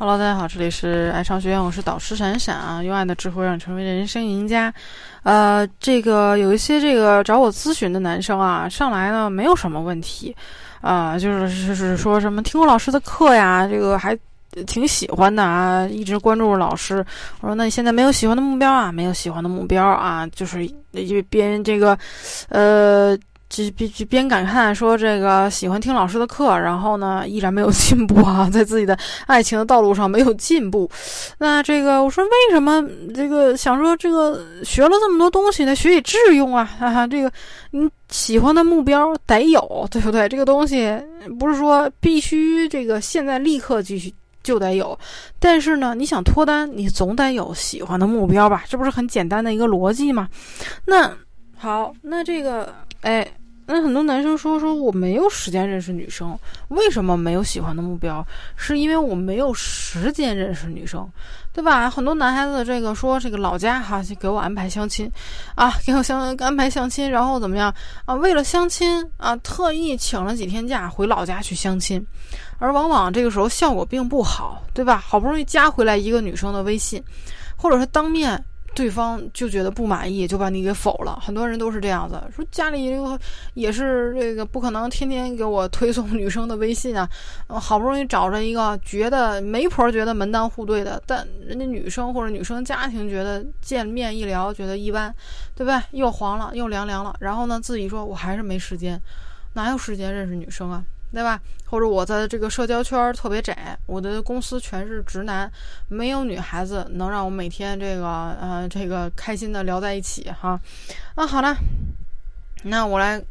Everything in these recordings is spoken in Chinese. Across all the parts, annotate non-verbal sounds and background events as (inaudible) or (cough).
Hello，大家好，这里是爱商学院，我是导师闪闪啊，用爱的智慧让你成为人生赢家。呃，这个有一些这个找我咨询的男生啊，上来呢没有什么问题，啊，就是就是说什么听过老师的课呀，这个还挺喜欢的啊，一直关注老师。我说那你现在没有喜欢的目标啊？没有喜欢的目标啊，就是因为边这个，呃。就边就边感叹说这个喜欢听老师的课，然后呢依然没有进步啊，(laughs) 在自己的爱情的道路上没有进步。那这个我说为什么这个想说这个学了这么多东西呢？学以致用啊，(laughs) 哈哈，这个你喜欢的目标得有，对不对？这个东西不是说必须这个现在立刻继续就得有，但是呢，你想脱单，你总得有喜欢的目标吧？这不是很简单的一个逻辑吗？那好，那这个哎。那很多男生说说我没有时间认识女生，为什么没有喜欢的目标？是因为我没有时间认识女生，对吧？很多男孩子这个说这个老家哈就给我安排相亲，啊，给我相安排相亲，然后怎么样啊？为了相亲啊，特意请了几天假回老家去相亲，而往往这个时候效果并不好，对吧？好不容易加回来一个女生的微信，或者是当面。对方就觉得不满意，就把你给否了。很多人都是这样子，说家里也是这个不可能天天给我推送女生的微信啊。(laughs) 好不容易找着一个觉得媒婆觉得门当户对的，但人家女生或者女生家庭觉得见面一聊觉得一般，对不对？又黄了又凉凉了。然后呢，自己说我还是没时间，哪有时间认识女生啊？对吧？或者我在这个社交圈特别窄，我的公司全是直男，没有女孩子能让我每天这个呃这个开心的聊在一起哈。啊，好了，那我来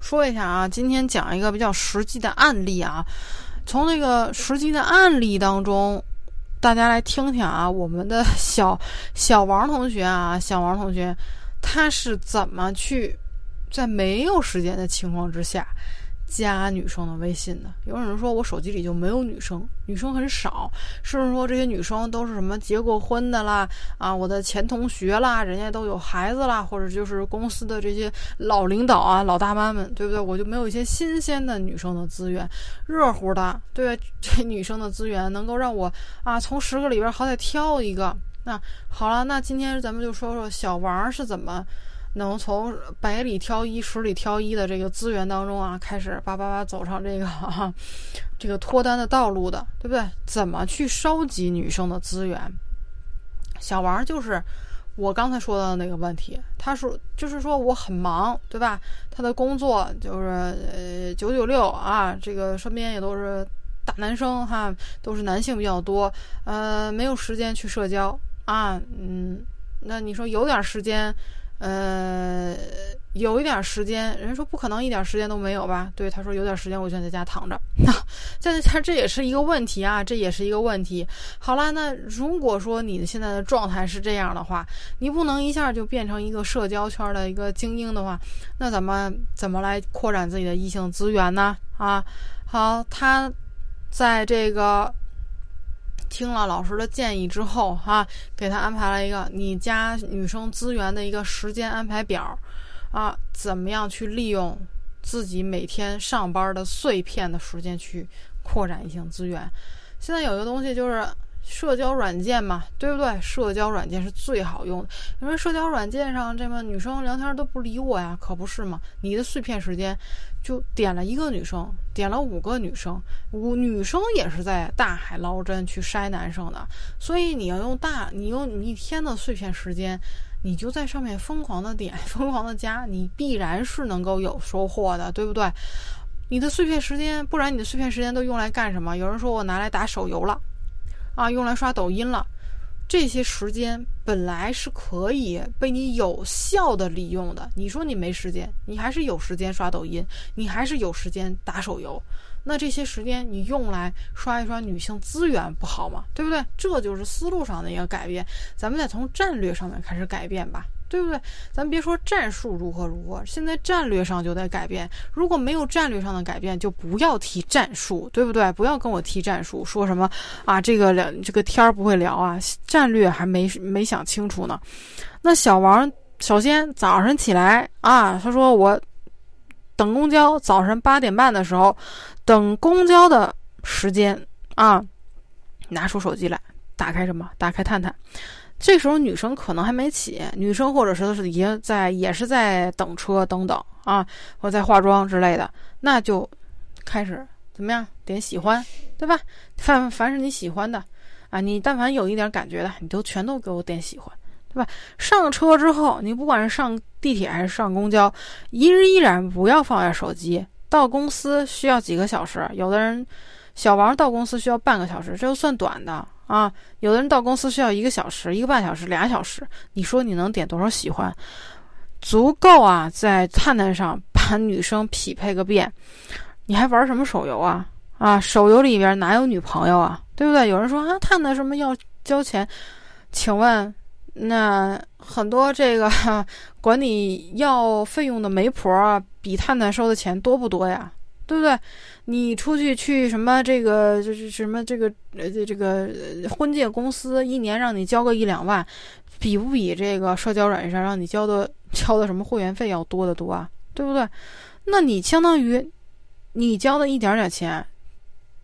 说一下啊，今天讲一个比较实际的案例啊，从那个实际的案例当中，大家来听听啊，我们的小小王同学啊，小王同学他是怎么去在没有时间的情况之下。加女生的微信的，有人说我手机里就没有女生，女生很少，甚至说这些女生都是什么结过婚的啦，啊，我的前同学啦，人家都有孩子啦，或者就是公司的这些老领导啊、老大妈们，对不对？我就没有一些新鲜的女生的资源，热乎的，对这女生的资源能够让我啊，从十个里边好歹挑一个。那好了，那今天咱们就说说小王是怎么。能从百里挑一、十里挑一的这个资源当中啊，开始叭叭叭走上这个哈，这个脱单的道路的，对不对？怎么去收集女生的资源？小王就是我刚才说的那个问题，他说就是说我很忙，对吧？他的工作就是呃九九六啊，这个身边也都是大男生哈，都是男性比较多，呃，没有时间去社交啊，嗯，那你说有点时间？呃，有一点时间，人家说不可能一点时间都没有吧？对，他说有点时间，我就在家躺着。(laughs) 那在他这也是一个问题啊，这也是一个问题。好了，那如果说你现在的状态是这样的话，你不能一下就变成一个社交圈的一个精英的话，那怎么怎么来扩展自己的异性资源呢？啊，好，他在这个。听了老师的建议之后，哈，给他安排了一个你加女生资源的一个时间安排表，啊，怎么样去利用自己每天上班的碎片的时间去扩展异性资源？现在有一个东西就是社交软件嘛，对不对？社交软件是最好用的。因为社交软件上这么女生聊天都不理我呀，可不是嘛？你的碎片时间。就点了一个女生，点了五个女生，五女生也是在大海捞针去筛男生的，所以你要用大，你用你一天的碎片时间，你就在上面疯狂的点，(laughs) 疯狂的加，你必然是能够有收获的，对不对？你的碎片时间，不然你的碎片时间都用来干什么？有人说我拿来打手游了，啊，用来刷抖音了。这些时间本来是可以被你有效的利用的。你说你没时间，你还是有时间刷抖音，你还是有时间打手游。那这些时间你用来刷一刷女性资源不好吗？对不对？这就是思路上的一个改变。咱们再从战略上面开始改变吧。对不对？咱别说战术如何如何，现在战略上就得改变。如果没有战略上的改变，就不要提战术，对不对？不要跟我提战术，说什么啊？这个聊这个天儿不会聊啊，战略还没没想清楚呢。那小王首先早上起来啊，他说我等公交，早上八点半的时候等公交的时间啊，拿出手机来，打开什么？打开探探。这时候女生可能还没起，女生或者是是已经在，也是在等车等等啊，或在化妆之类的，那就开始怎么样？点喜欢，对吧？凡凡是你喜欢的啊，你但凡有一点感觉的，你都全都给我点喜欢，对吧？上车之后，你不管是上地铁还是上公交，一日依然不要放下手机。到公司需要几个小时，有的人小王到公司需要半个小时，这就算短的。啊，有的人到公司需要一个小时、一个半小时、俩小时，你说你能点多少喜欢？足够啊，在探探上把女生匹配个遍。你还玩什么手游啊？啊，手游里边哪有女朋友啊？对不对？有人说啊，探探什么要交钱？请问，那很多这个 (laughs) 管你要费用的媒婆啊，比探探收的钱多不多呀？对不对？你出去去什么这个就是什么这个呃这个婚介公司，一年让你交个一两万，比不比这个社交软件上让你交的交的什么会员费要多得多啊？对不对？那你相当于你交的一点点钱，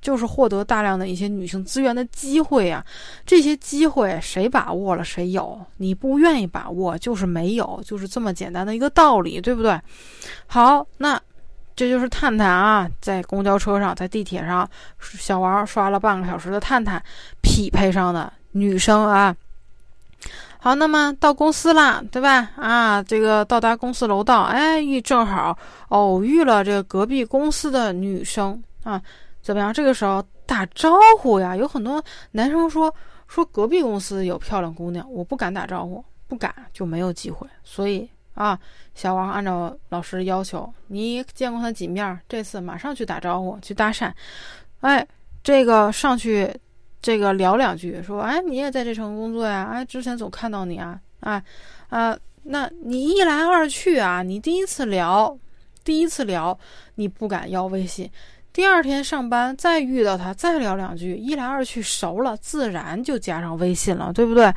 就是获得大量的一些女性资源的机会啊！这些机会谁把握了谁有，你不愿意把握就是没有，就是这么简单的一个道理，对不对？好，那。这就是探探啊，在公交车上，在地铁上，小王刷了半个小时的探探，匹配上的女生啊。好，那么到公司啦，对吧？啊，这个到达公司楼道，哎，遇正好偶遇了这个隔壁公司的女生啊，怎么样？这个时候打招呼呀，有很多男生说说隔壁公司有漂亮姑娘，我不敢打招呼，不敢就没有机会，所以。啊，小王按照老师要求，你见过他几面？这次马上去打招呼，去搭讪。哎，这个上去，这个聊两句，说，哎，你也在这城工作呀？哎，之前总看到你啊，啊啊，那你一来二去啊，你第一次聊，第一次聊，你不敢要微信，第二天上班再遇到他，再聊两句，一来二去熟了，自然就加上微信了，对不对？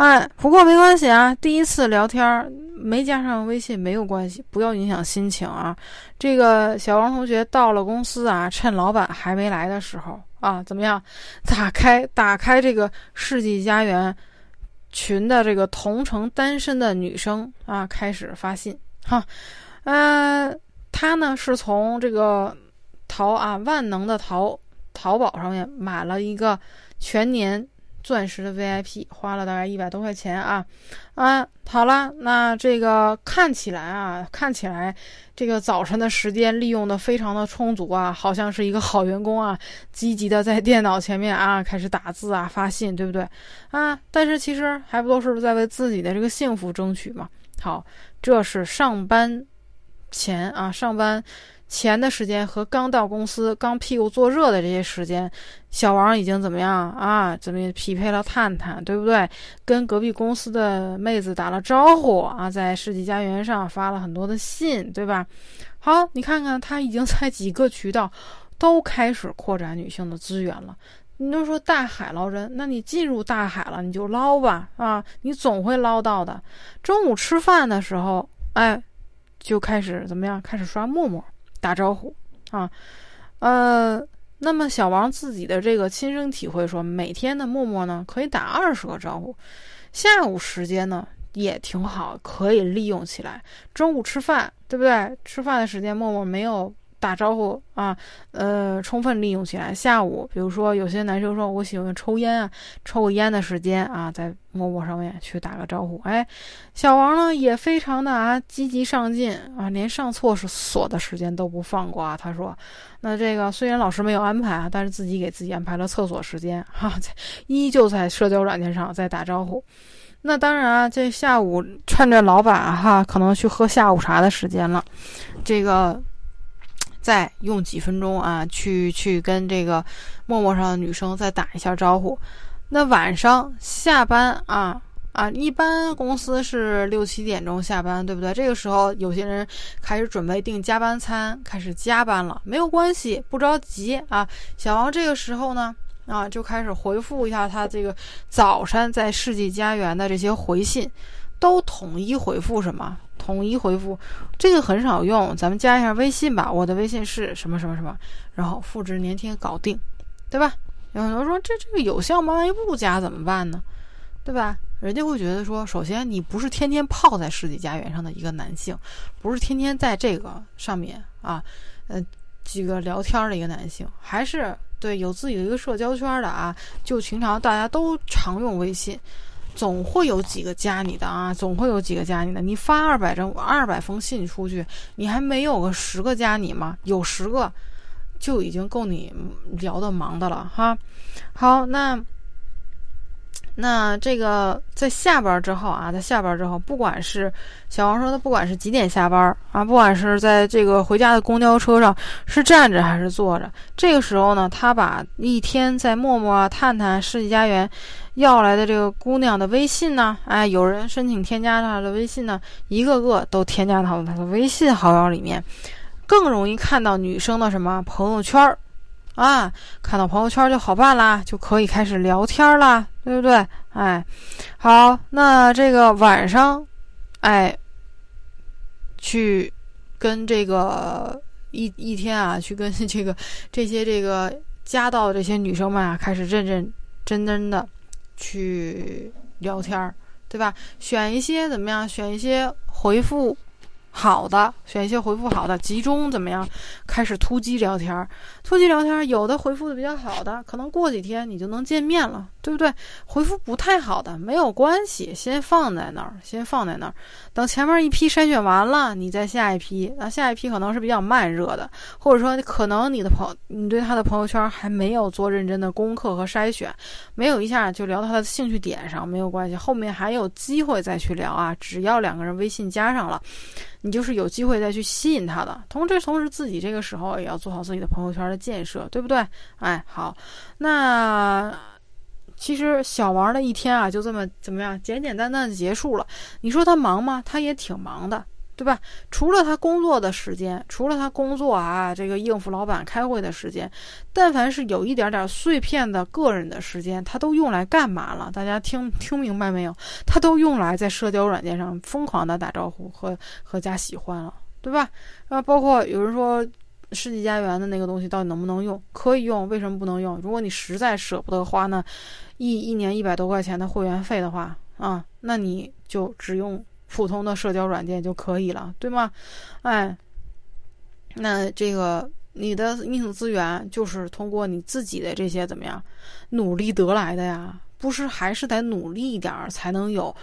哎，不过没关系啊，第一次聊天没加上微信没有关系，不要影响心情啊。这个小王同学到了公司啊，趁老板还没来的时候啊，怎么样？打开打开这个世纪佳缘群的这个同城单身的女生啊，开始发信哈。呃，他呢是从这个淘啊万能的淘淘宝上面买了一个全年。钻石的 VIP 花了大概一百多块钱啊，啊，好了，那这个看起来啊，看起来这个早晨的时间利用的非常的充足啊，好像是一个好员工啊，积极的在电脑前面啊开始打字啊发信，对不对啊？但是其实还不都是在为自己的这个幸福争取嘛？好，这是上班前啊，上班。前的时间和刚到公司、刚屁股坐热的这些时间，小王已经怎么样啊？怎么匹配了探探，对不对？跟隔壁公司的妹子打了招呼啊，在世纪佳缘上发了很多的信，对吧？好，你看看他已经在几个渠道都开始扩展女性的资源了。你都说大海捞针，那你进入大海了，你就捞吧啊！你总会捞到的。中午吃饭的时候，哎，就开始怎么样？开始刷陌陌。打招呼啊，呃，那么小王自己的这个亲身体会说，每天的默默呢可以打二十个招呼，下午时间呢也挺好，可以利用起来。中午吃饭，对不对？吃饭的时间默默没有。打招呼啊，呃，充分利用起来。下午，比如说有些男生说，我喜欢抽烟啊，抽个烟的时间啊，在陌陌上面去打个招呼。哎，小王呢也非常的啊积极上进啊，连上厕所的时间都不放过啊。他说，那这个虽然老师没有安排啊，但是自己给自己安排了厕所时间哈，依旧在社交软件上在打招呼。那当然啊，这下午趁着老板哈可能去喝下午茶的时间了，这个。再用几分钟啊，去去跟这个陌陌上的女生再打一下招呼。那晚上下班啊啊，一般公司是六七点钟下班，对不对？这个时候有些人开始准备订加班餐，开始加班了。没有关系，不着急啊。小王这个时候呢啊，就开始回复一下他这个早晨在世纪佳缘的这些回信，都统一回复什么？统一回复，这个很少用，咱们加一下微信吧。我的微信是什么什么什么，然后复制粘贴搞定，对吧？有很多人说这这个有效吗？万一不加怎么办呢？对吧？人家会觉得说，首先你不是天天泡在世纪佳缘上的一个男性，不是天天在这个上面啊，呃，几个聊天的一个男性，还是对有自己的一个社交圈的啊。就平常大家都常用微信，总会有几个加你的啊，总会有几个加你的。你发二百张二百封信出去，你还没有个十个加你吗？有十个就已经够你聊的忙的了哈。好，那。那这个在下班之后啊，在下班之后，不管是小王说的，不管是几点下班啊，不管是在这个回家的公交车上是站着还是坐着，这个时候呢，他把一天在陌陌啊、探探、世纪佳缘要来的这个姑娘的微信呢，哎，有人申请添加他的微信呢，一个个都添加到了他的微信好友里面，更容易看到女生的什么朋友圈儿。啊，看到朋友圈就好办啦，就可以开始聊天啦，对不对？哎，好，那这个晚上，哎，去跟这个一一天啊，去跟 (laughs) 这个这些这个加到这些女生们啊，开始认认真真的去聊天，对吧？选一些怎么样？选一些回复。好的，选一些回复好的，集中怎么样？开始突击聊天儿，突击聊天儿，有的回复的比较好的，可能过几天你就能见面了，对不对？回复不太好的没有关系，先放在那儿，先放在那儿，等前面一批筛选完了，你再下一批。那下一批可能是比较慢热的，或者说可能你的朋，你对他的朋友圈还没有做认真的功课和筛选，没有一下就聊到他的兴趣点上，没有关系，后面还有机会再去聊啊，只要两个人微信加上了。你就是有机会再去吸引他的，同时同时自己这个时候也要做好自己的朋友圈的建设，对不对？哎，好，那其实小王的一天啊，就这么怎么样，简简单单的结束了。你说他忙吗？他也挺忙的。对吧？除了他工作的时间，除了他工作啊，这个应付老板、开会的时间，但凡是有一点点碎片的个人的时间，他都用来干嘛了？大家听听明白没有？他都用来在社交软件上疯狂的打招呼和和加喜欢了，对吧？啊，包括有人说世纪佳缘的那个东西到底能不能用？可以用，为什么不能用？如果你实在舍不得花那一一年一百多块钱的会员费的话啊，那你就只用。普通的社交软件就可以了，对吗？哎，那这个你的硬资源就是通过你自己的这些怎么样努力得来的呀？不是还是得努力一点儿才能有。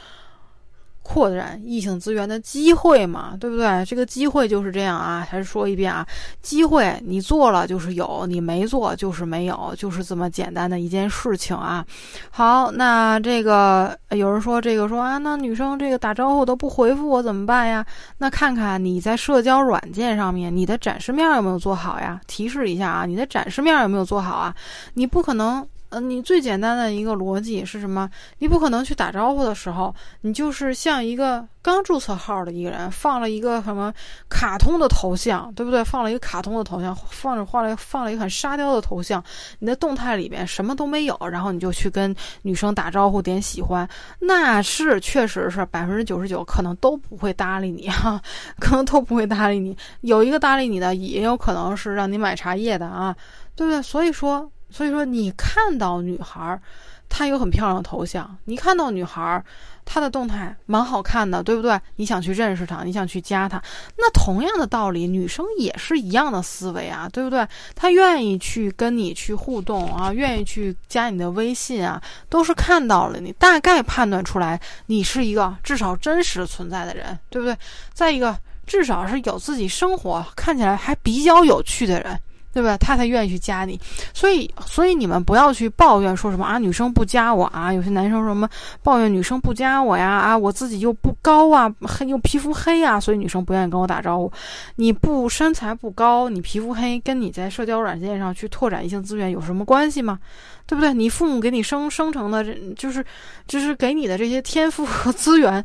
扩展异性资源的机会嘛，对不对？这个机会就是这样啊，还是说一遍啊，机会你做了就是有，你没做就是没有，就是这么简单的一件事情啊。好，那这个有人说这个说啊，那女生这个打招呼都不回复我怎么办呀？那看看你在社交软件上面你的展示面有没有做好呀？提示一下啊，你的展示面有没有做好啊？你不可能。嗯，你最简单的一个逻辑是什么？你不可能去打招呼的时候，你就是像一个刚注册号的一个人，放了一个什么卡通的头像，对不对？放了一个卡通的头像，放着画了放了一个很沙雕的头像，你的动态里边什么都没有，然后你就去跟女生打招呼点喜欢，那是确实是百分之九十九可能都不会搭理你哈，可能都不会搭理你。有一个搭理你的，也有可能是让你买茶叶的啊，对不对？所以说。所以说，你看到女孩儿，她有很漂亮的头像，你看到女孩儿，她的动态蛮好看的，对不对？你想去认识她，你想去加她，那同样的道理，女生也是一样的思维啊，对不对？她愿意去跟你去互动啊，愿意去加你的微信啊，都是看到了你，大概判断出来你是一个至少真实存在的人，对不对？再一个，至少是有自己生活，看起来还比较有趣的人。对吧？他才愿意去加你，所以，所以你们不要去抱怨说什么啊，女生不加我啊。有些男生什么抱怨女生不加我呀？啊，我自己又不高啊，黑又皮肤黑啊，所以女生不愿意跟我打招呼。你不身材不高，你皮肤黑，跟你在社交软件上去拓展异性资源有什么关系吗？对不对？你父母给你生生成的，就是，就是给你的这些天赋和资源，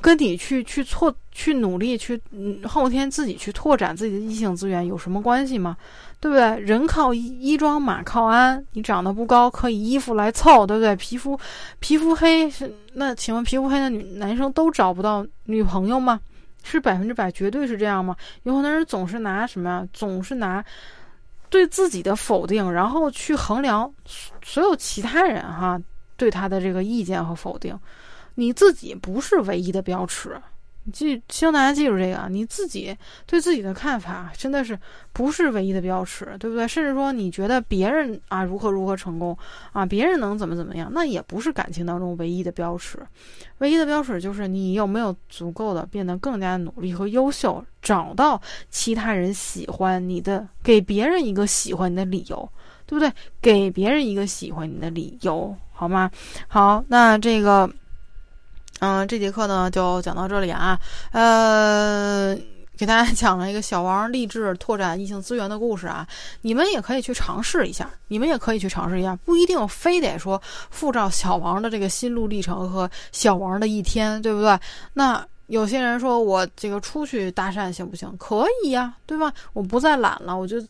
跟你去去错去努力去后天自己去拓展自己的异性资源有什么关系吗？对不对？人靠衣装，马靠鞍。你长得不高，可以衣服来凑，对不对？皮肤，皮肤黑是那？请问皮肤黑的女男生都找不到女朋友吗？是百分之百绝对是这样吗？有很多人总是拿什么呀？总是拿对自己的否定，然后去衡量所有其他人哈对他的这个意见和否定，你自己不是唯一的标尺。记，希望大家记住这个啊！你自己对自己的看法真的是不是唯一的标尺，对不对？甚至说你觉得别人啊如何如何成功啊，别人能怎么怎么样，那也不是感情当中唯一的标尺。唯一的标尺就是你有没有足够的变得更加努力和优秀，找到其他人喜欢你的，给别人一个喜欢你的理由，对不对？给别人一个喜欢你的理由，好吗？好，那这个。嗯，这节课呢就讲到这里啊。呃，给大家 (laughs) 讲了一个小王励志拓展异性资源的故事啊。你们也可以去尝试一下，你们也可以去尝试一下，不一定非得说复照小王的这个心路历程和小王的一天，对不对？那有些人说我这个出去搭讪行不行？可以呀，对吧？我不再懒了，我就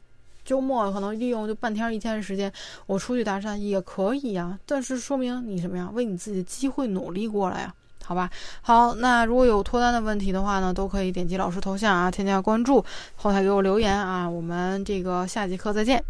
周末可能利用就半天一天的时间，我出去搭讪也可以呀。但是说明你什么呀？为你自己的机会努力过来呀。好吧，好，那如果有脱单的问题的话呢，都可以点击老师头像啊，添加关注，后台给我留言啊，我们这个下节课再见。